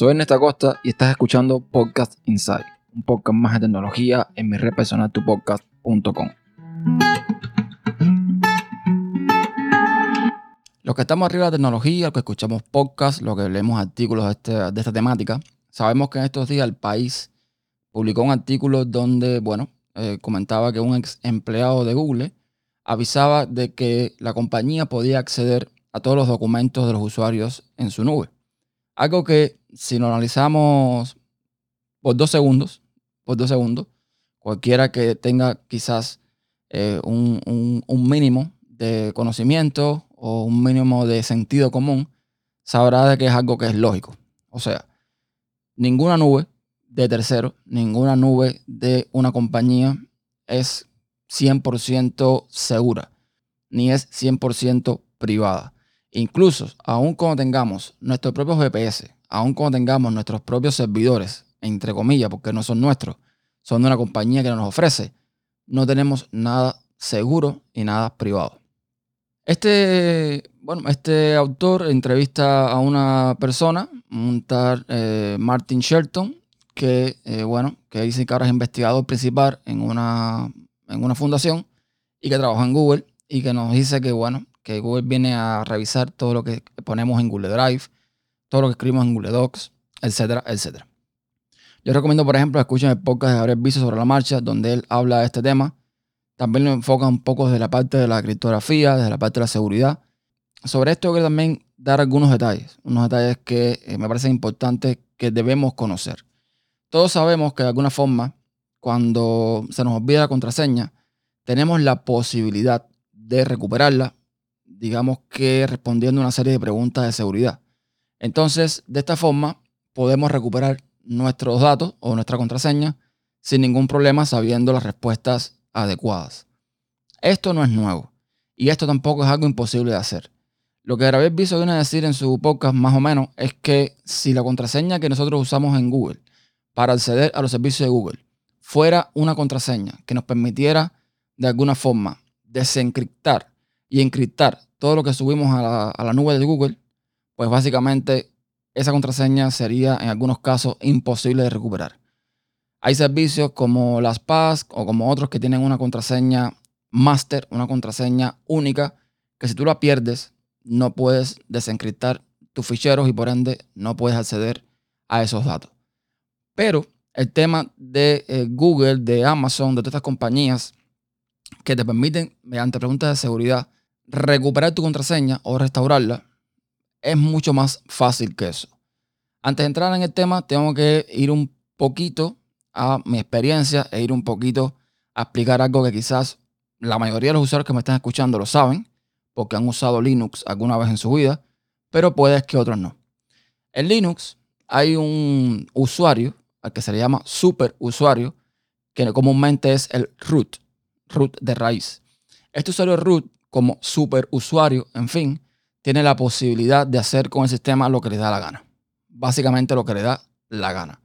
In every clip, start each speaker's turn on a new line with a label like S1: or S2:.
S1: Soy Ernesto Acosta y estás escuchando Podcast Inside, un podcast más de tecnología en mi red personal tupodcast.com. Los que estamos arriba de la tecnología, los que escuchamos podcasts, los que leemos artículos de, este, de esta temática, sabemos que en estos días el país publicó un artículo donde, bueno, eh, comentaba que un ex empleado de Google avisaba de que la compañía podía acceder a todos los documentos de los usuarios en su nube. Algo que si lo analizamos por dos segundos, por dos segundos, cualquiera que tenga quizás eh, un, un, mínimo de conocimiento o un mínimo de sentido común, sabrá de que es algo que es lógico. O sea, ninguna nube de tercero, ninguna nube de una compañía es 100% segura, ni es 100% privada. Incluso, aun cuando tengamos nuestros propios GPS, aun cuando tengamos nuestros propios servidores, entre comillas, porque no son nuestros, son de una compañía que nos ofrece, no tenemos nada seguro y nada privado. Este, bueno, este autor entrevista a una persona, un tal eh, Martin Shelton, que, eh, bueno, que dice que ahora es investigador principal en una, en una fundación y que trabaja en Google y que nos dice que, bueno, que Google viene a revisar todo lo que ponemos en Google Drive, todo lo que escribimos en Google Docs, etcétera, etcétera. Yo recomiendo, por ejemplo, escuchen el podcast de Gabriel Viso sobre la marcha, donde él habla de este tema. También lo enfoca un poco desde la parte de la criptografía, desde la parte de la seguridad. Sobre esto quiero también dar algunos detalles, unos detalles que eh, me parecen importantes que debemos conocer. Todos sabemos que de alguna forma, cuando se nos olvida la contraseña, tenemos la posibilidad de recuperarla digamos que respondiendo una serie de preguntas de seguridad. Entonces, de esta forma, podemos recuperar nuestros datos o nuestra contraseña sin ningún problema sabiendo las respuestas adecuadas. Esto no es nuevo y esto tampoco es algo imposible de hacer. Lo que Gabriel Viso viene a decir en su podcast más o menos es que si la contraseña que nosotros usamos en Google para acceder a los servicios de Google fuera una contraseña que nos permitiera de alguna forma desencriptar y encriptar todo lo que subimos a la, nube de Google, pues básicamente esa contraseña sería en algunos casos imposible de recuperar. Hay servicios como las PAS o como otros que tienen una contraseña master, una contraseña única, que si tú la pierdes, no puedes desencriptar tus ficheros y por ende no puedes acceder a esos datos. Pero el tema de eh, Google, de Amazon, de todas estas compañías que te permiten, mediante preguntas de seguridad, recuperar tu contraseña o restaurarla es mucho más fácil que eso. Antes de entrar en el tema, tengo que ir un poquito a mi experiencia e ir un poquito a explicar algo que quizás la mayoría de los usuarios que me están escuchando lo saben, porque han usado Linux alguna vez en su vida, pero puede que otros no. En Linux hay un usuario al que se le llama super usuario, que comúnmente es el root, root de raíz. Este usuario root como superusuario, en fin, tiene la posibilidad de hacer con el sistema lo que le da la gana. Básicamente lo que le da la gana.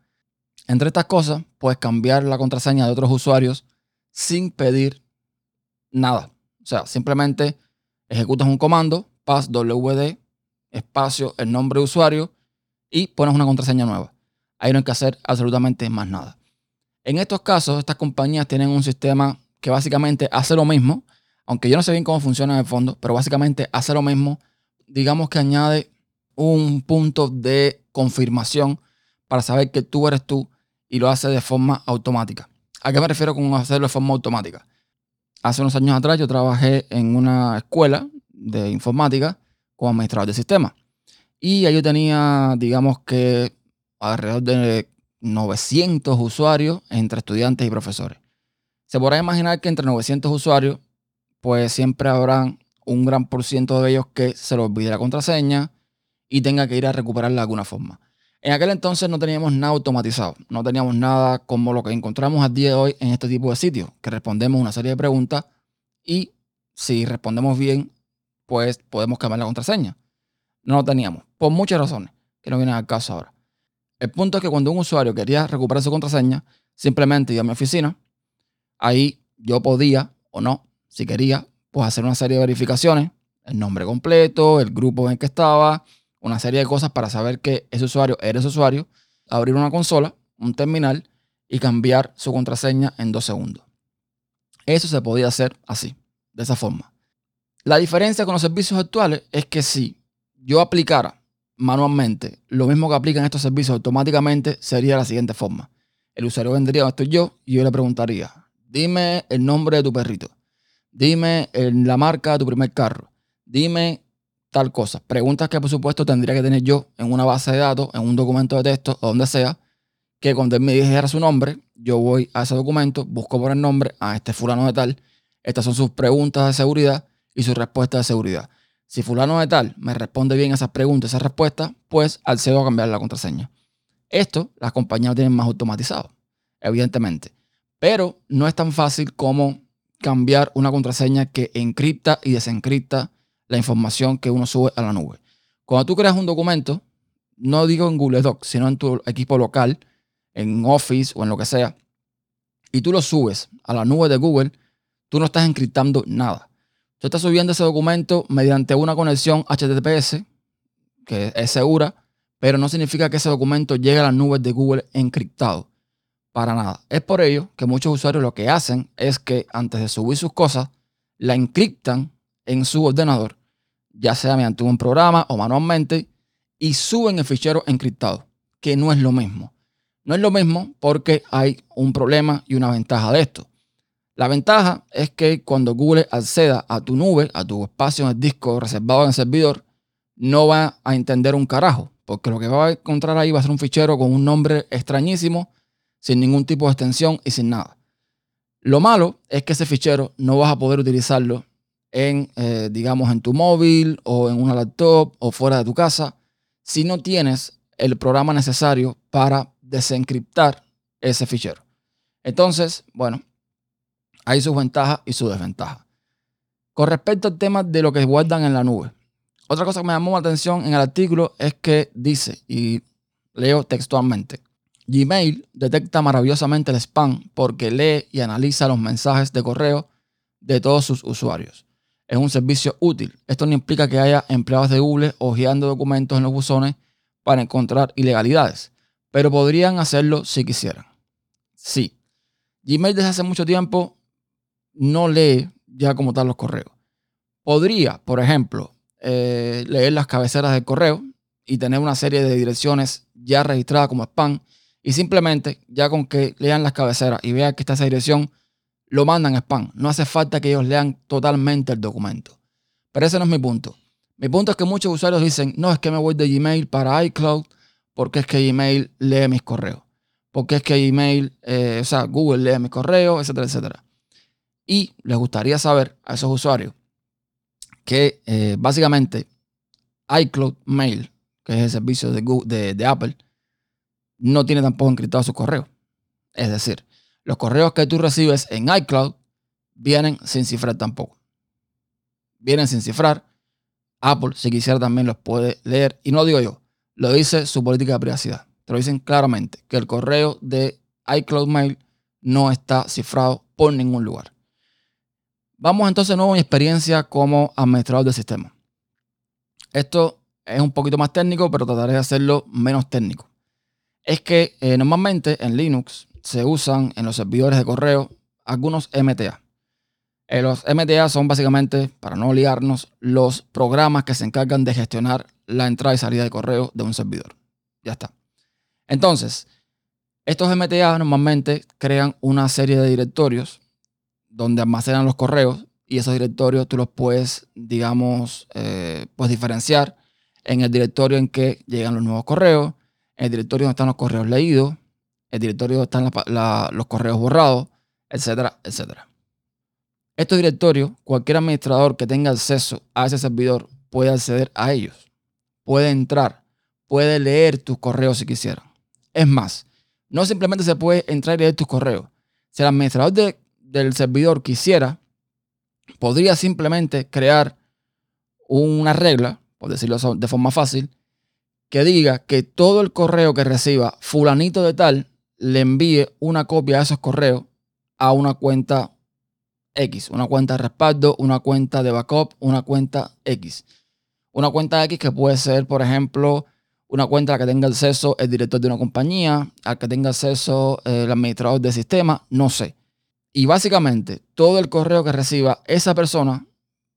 S1: Entre estas cosas, puedes cambiar la contraseña de otros usuarios sin pedir nada. O sea, simplemente ejecutas un comando, passwd, espacio, el nombre de usuario y pones una contraseña nueva. Ahí no hay que hacer absolutamente más nada. En estos casos, estas compañías tienen un sistema que básicamente hace lo mismo, aunque yo no sé bien cómo funciona en el fondo, pero básicamente hace lo mismo. Digamos que añade un punto de confirmación para saber que tú eres tú y lo hace de forma automática. ¿A qué me refiero con hacerlo de forma automática? Hace unos años atrás yo trabajé en una escuela de informática como administrador de sistemas. Y ahí yo tenía, digamos que alrededor de 900 usuarios entre estudiantes y profesores. Se podrá imaginar que entre 900 usuarios pues siempre habrán un gran por ciento de ellos que se les olvide la contraseña y tenga que ir a recuperarla de alguna forma. En aquel entonces no teníamos nada automatizado, no teníamos nada como lo que encontramos al día de hoy en este tipo de sitios, que respondemos una serie de preguntas y si respondemos bien, pues podemos cambiar la contraseña. No lo teníamos, por muchas razones, que no vienen al caso ahora. El punto es que cuando un usuario quería recuperar su contraseña, simplemente iba a mi oficina, ahí yo podía o no si quería, pues hacer una serie de verificaciones, el nombre completo, el grupo en el que estaba, una serie de cosas para saber que ese usuario eres usuario, abrir una consola, un terminal y cambiar su contraseña en dos segundos. Eso se podía hacer así, de esa forma. La diferencia con los servicios actuales es que si yo aplicara manualmente lo mismo que aplican estos servicios automáticamente, sería la siguiente forma. El usuario vendría, esto yo, y yo le preguntaría, dime el nombre de tu perrito, dime la marca de tu primer carro, dime tal cosa. Preguntas que por supuesto tendría que tener yo en una base de datos, en un documento de texto o donde sea, que cuando él me dijera su nombre, yo voy a ese documento, busco por el nombre, a este fulano de tal, estas son sus preguntas de seguridad y sus respuestas de seguridad. Si fulano de tal me responde bien esas preguntas, esas respuestas, pues accedo a cambiar la contraseña. Esto las compañías lo tienen más automatizado, evidentemente. Pero no es tan fácil como cambiar una contraseña que encripta y desencripta la información que uno sube a la nube. Cuando tú creas un documento, no digo en Google Docs, sino en tu equipo local, en Office o en lo que sea, y tú lo subes a la nube de Google, tú no estás encriptando nada. Tú estás subiendo ese documento mediante una conexión HTTPS, que es segura, pero no significa que ese documento llegue a las nubes de Google encriptado. Para nada. Es por ello que muchos usuarios lo que hacen es que antes de subir sus cosas, la encriptan en su ordenador, ya sea mediante un programa o manualmente, y suben el fichero encriptado, que no es lo mismo. No es lo mismo porque hay un problema y una ventaja de esto. La ventaja es que cuando Google acceda a tu nube, a tu espacio en el disco reservado en el servidor, no va a entender un carajo, porque lo que va a encontrar ahí va a ser un fichero con un nombre extrañísimo, sin ningún tipo de extensión y sin nada. Lo malo es que ese fichero no vas a poder utilizarlo en, eh, digamos, en tu móvil o en una laptop o fuera de tu casa si no tienes el programa necesario para desencriptar ese fichero. Entonces, bueno, hay sus ventajas y sus desventajas. Con respecto al tema de lo que guardan en la nube, otra cosa que me llamó la atención en el artículo es que dice, y leo textualmente, Gmail detecta maravillosamente el spam porque lee y analiza los mensajes de correo de todos sus usuarios es un servicio útil. Esto no implica que haya empleados de Google hojeando documentos en los buzones para encontrar ilegalidades, pero podrían hacerlo si quisieran. Sí, Gmail desde hace mucho tiempo no lee ya como tal los correos. Podría, por ejemplo, eh, leer las cabeceras del correo y tener una serie de direcciones ya registradas como spam y simplemente ya con que lean las cabeceras y vean que está esa dirección, lo mandan a spam. No hace falta que ellos lean totalmente el documento. Pero ese no es mi punto. Mi punto es que muchos usuarios dicen, no, es que me voy de Gmail para iCloud porque es que Gmail lee mis correos. Porque es que Gmail, eh, o sea, Google lee mis correos, etcétera, etcétera. Y les gustaría saber a esos usuarios que eh, básicamente iCloud Mail, que es el servicio de, de, de Apple, no tiene tampoco encriptado su correo. Es decir, los correos que tú recibes en iCloud vienen sin cifrar tampoco. Vienen sin cifrar. Apple, si quisiera, también los puede leer. Y no digo yo, lo dice su política de privacidad. Te lo dicen claramente, que el correo de iCloud Mail no está cifrado por ningún lugar. Vamos entonces de nuevo a mi experiencia como administrador del sistema. Esto es un poquito más técnico, pero trataré de hacerlo menos técnico. Es que eh, normalmente en Linux se usan en los servidores de correo algunos MTA. Eh, los MTA son básicamente, para no liarnos, los programas que se encargan de gestionar la entrada y salida de correo de un servidor. Ya está. Entonces, estos MTA normalmente crean una serie de directorios donde almacenan los correos y esos directorios tú los puedes, digamos, eh, pues diferenciar en el directorio en que llegan los nuevos correos, el directorio donde están los correos leídos, el directorio están los correos borrados, etcétera, etcétera. Estos directorios, cualquier administrador que tenga acceso a ese servidor puede acceder a ellos, puede entrar, puede leer tus correos si quisiera. Es más, no simplemente se puede entrar y leer tus correos. Si el administrador del servidor quisiera, podría simplemente crear una regla, por decirlo de forma fácil, que diga que todo el correo que reciba fulanito de tal le envíe una copia de esos correos a una cuenta X, una cuenta de respaldo, una cuenta de backup, una cuenta X. Una cuenta X que puede ser, por ejemplo, una cuenta a la que tenga acceso el director de una compañía, al que tenga acceso el administrador del sistema, no sé. Y básicamente todo el correo que reciba esa persona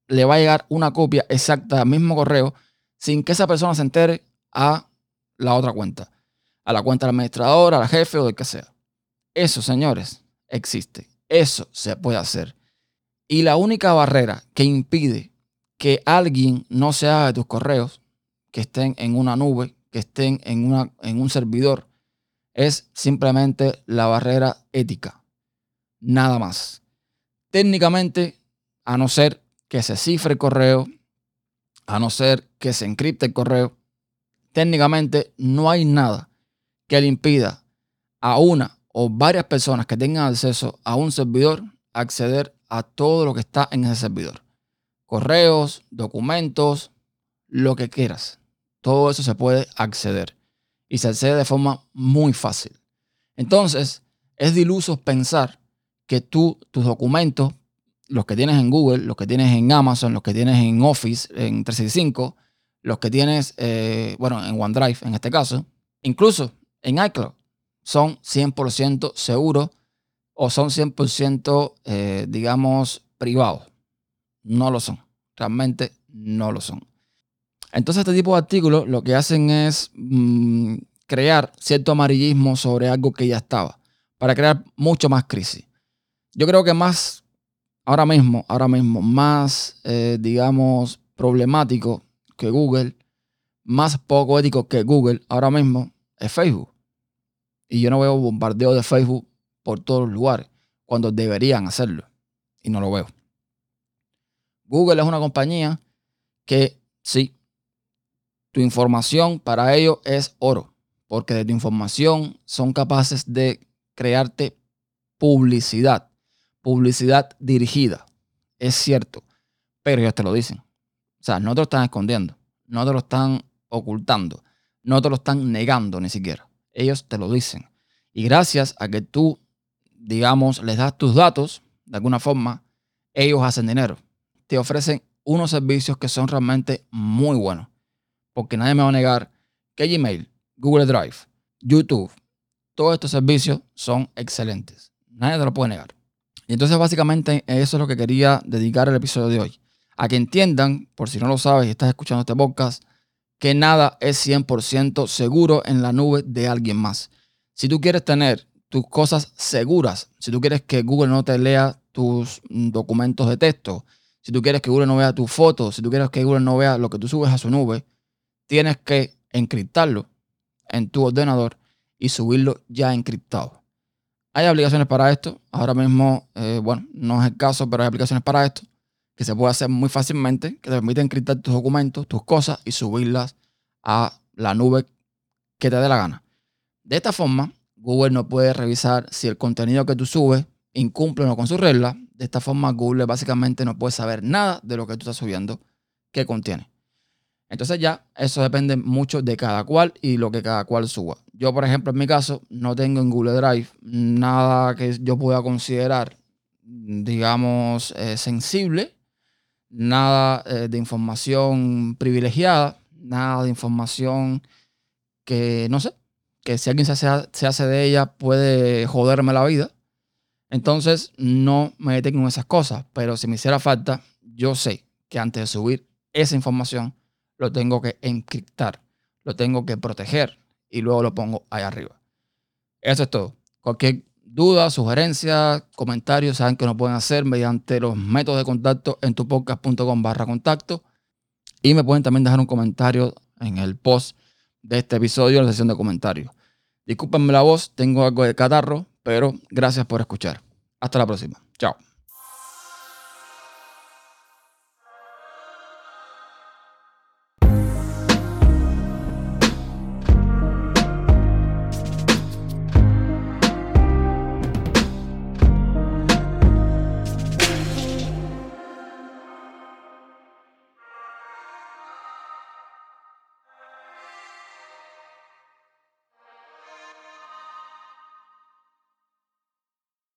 S1: le va a llegar una copia exacta del mismo correo sin que esa persona se entere a la otra cuenta, a la cuenta del administrador, a la jefe o del que sea. Eso, señores, existe. Eso se puede hacer. Y la única barrera que impide que alguien no se haga de tus correos, que estén en una nube, que estén en, una, en un servidor, es simplemente la barrera ética. Nada más. Técnicamente, a no ser que se cifre el correo, a no ser que se encripte el correo, técnicamente no hay nada que le impida a una o varias personas que tengan acceso a un servidor acceder a todo lo que está en ese servidor. Correos, documentos, lo que quieras. Todo eso se puede acceder y se accede de forma muy fácil. Entonces, es diluso pensar que tú, tus documentos, los que tienes en Google, los que tienes en Amazon, los que tienes en Office, en 365, los que tienes, eh, bueno, en OneDrive en este caso, incluso en iCloud, son 100% seguros o son 100%, eh, digamos, privados. No lo son. Realmente no lo son. Entonces este tipo de artículos lo que hacen es mm, crear cierto amarillismo sobre algo que ya estaba, para crear mucho más crisis. Yo creo que más ahora mismo, ahora mismo, más, eh, digamos, problemático que Google, más poco ético que Google, ahora mismo, es Facebook. Y yo no veo bombardeo de Facebook por todos los lugares, cuando deberían hacerlo. Y no lo veo. Google es una compañía que, sí, tu información para ellos es oro, porque de tu información son capaces de crearte publicidad publicidad dirigida. Es cierto, pero ellos te lo dicen. O sea, no te lo están escondiendo, no te lo están ocultando, no te lo están negando ni siquiera. Ellos te lo dicen. Y gracias a que tú, digamos, les das tus datos, de alguna forma, ellos hacen dinero. Te ofrecen unos servicios que son realmente muy buenos. Porque nadie me va a negar que Gmail, Google Drive, YouTube, todos estos servicios son excelentes. Nadie te lo puede negar. Y entonces básicamente eso es lo que quería dedicar el episodio de hoy. A que entiendan, por si no lo sabes y estás escuchando este podcast, que nada es 100% seguro en la nube de alguien más. Si tú quieres tener tus cosas seguras, si tú quieres que Google no te lea tus documentos de texto, si tú quieres que Google no vea tus fotos, si tú quieres que Google no vea lo que tú subes a su nube, tienes que encriptarlo en tu ordenador y subirlo ya encriptado. Hay aplicaciones para esto. Ahora mismo, eh, bueno, no es el caso, pero hay aplicaciones para esto que se puede hacer muy fácilmente, que te permiten encriptar tus documentos, tus cosas y subirlas a la nube que te dé la gana. De esta forma, Google no puede revisar si el contenido que tú subes incumple o no con sus reglas. De esta forma, Google básicamente no puede saber nada de lo que tú estás subiendo que contiene. Entonces ya eso depende mucho de cada cual y lo que cada cual suba. Yo, por ejemplo, en mi caso, no tengo en Google Drive nada que yo pueda considerar, digamos, eh, sensible, nada eh, de información privilegiada, nada de información que, no sé, que si alguien se hace, se hace de ella puede joderme la vida. Entonces, no me detengo en esas cosas, pero si me hiciera falta, yo sé que antes de subir esa información, lo tengo que encriptar, lo tengo que proteger y luego lo pongo ahí arriba. Eso es todo. Cualquier duda, sugerencia, comentario, saben que nos pueden hacer mediante los métodos de contacto en tupodcast.com barra contacto. Y me pueden también dejar un comentario en el post de este episodio en la sesión de comentarios. Discúlpenme la voz, tengo algo de catarro, pero gracias por escuchar. Hasta la próxima. Chao.